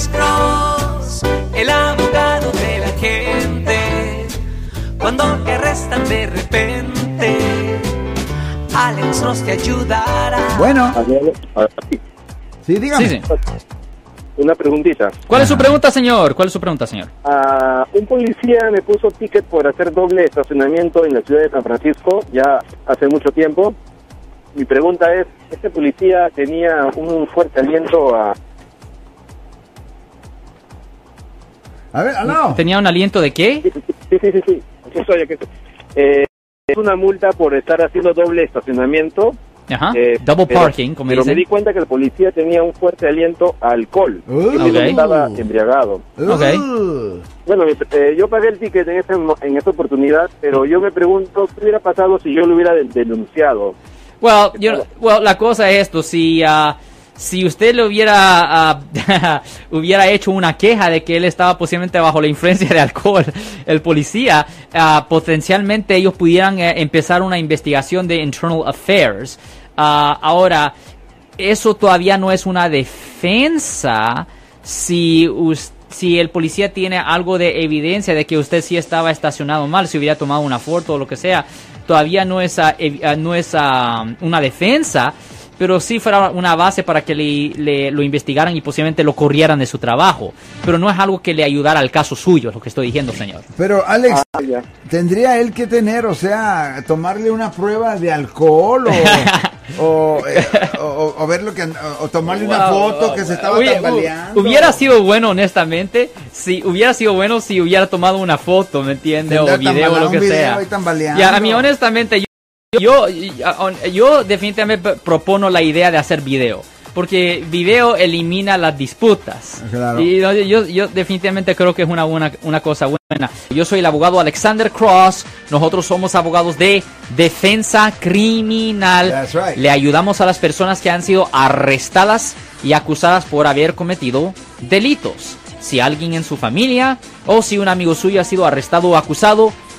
Alex Cross, el abogado de la gente. Cuando te arrestan de repente, Alex Cross te ayudará. Bueno, sí, dígame. Sí, sí. Una preguntita. ¿Cuál es su pregunta, señor? ¿Cuál es su pregunta, señor? Ah, un policía me puso ticket por hacer doble estacionamiento en la ciudad de San Francisco ya hace mucho tiempo. Mi pregunta es, ¿este policía tenía un fuerte aliento a... A ver, aló. ¿Tenía un aliento de qué? Sí, sí, sí, sí. Aquí estoy, aquí estoy. Eh, es una multa por estar haciendo doble estacionamiento. Ajá. eh, Double pero- parking, como Pero me di cuenta que el policía tenía un fuerte aliento a alcohol. Uh. y que no Ok. estaba embriagado. Ok. Uh. Bueno, eh, yo pagué el ticket en, ese mo- en esa oportunidad, pero yo me pregunto qué hubiera pasado si yo lo hubiera de- denunciado. Well, well, la cosa es esto, si, ah, si usted le hubiera, ah, hubiera hecho una queja de que él estaba posiblemente bajo la influencia de alcohol, el policía, ah, potencialmente ellos pudieran eh, empezar una investigación de Internal Affairs. Ah, ahora, eso todavía no es una defensa si us- si el policía tiene algo de evidencia de que usted sí estaba estacionado mal, si hubiera tomado una foto o lo que sea, todavía no es, no es una defensa, pero sí fuera una base para que le, le- lo investigaran y posiblemente lo corrieran de su trabajo. Pero no es algo que le ayudara al caso suyo, es lo que estoy diciendo, señor. Pero Alex, Ah. ¿tendría él que tener, o sea, tomarle una prueba de alcohol o, o, eh, o- o ver lo que, o, o tomarle una Wow, foto wow, que se wow. estaba Hubiera- tambaleando? Hubiera sido bueno, honestamente, si hubiera sido bueno si hubiera tomado una foto, ¿me entiende? O video o lo que video sea. Ya, a mí honestamente, yo, yo, yo definitivamente propongo la idea de hacer video. Porque video elimina las disputas. Claro. Y yo, yo definitivamente creo que es una, buena, una cosa buena. Yo soy el abogado Alexander Cross. Nosotros somos abogados de defensa criminal. That's right. Le ayudamos a las personas que han sido arrestadas y acusadas por haber cometido delitos. Si alguien en su familia o si un amigo suyo ha sido arrestado o acusado,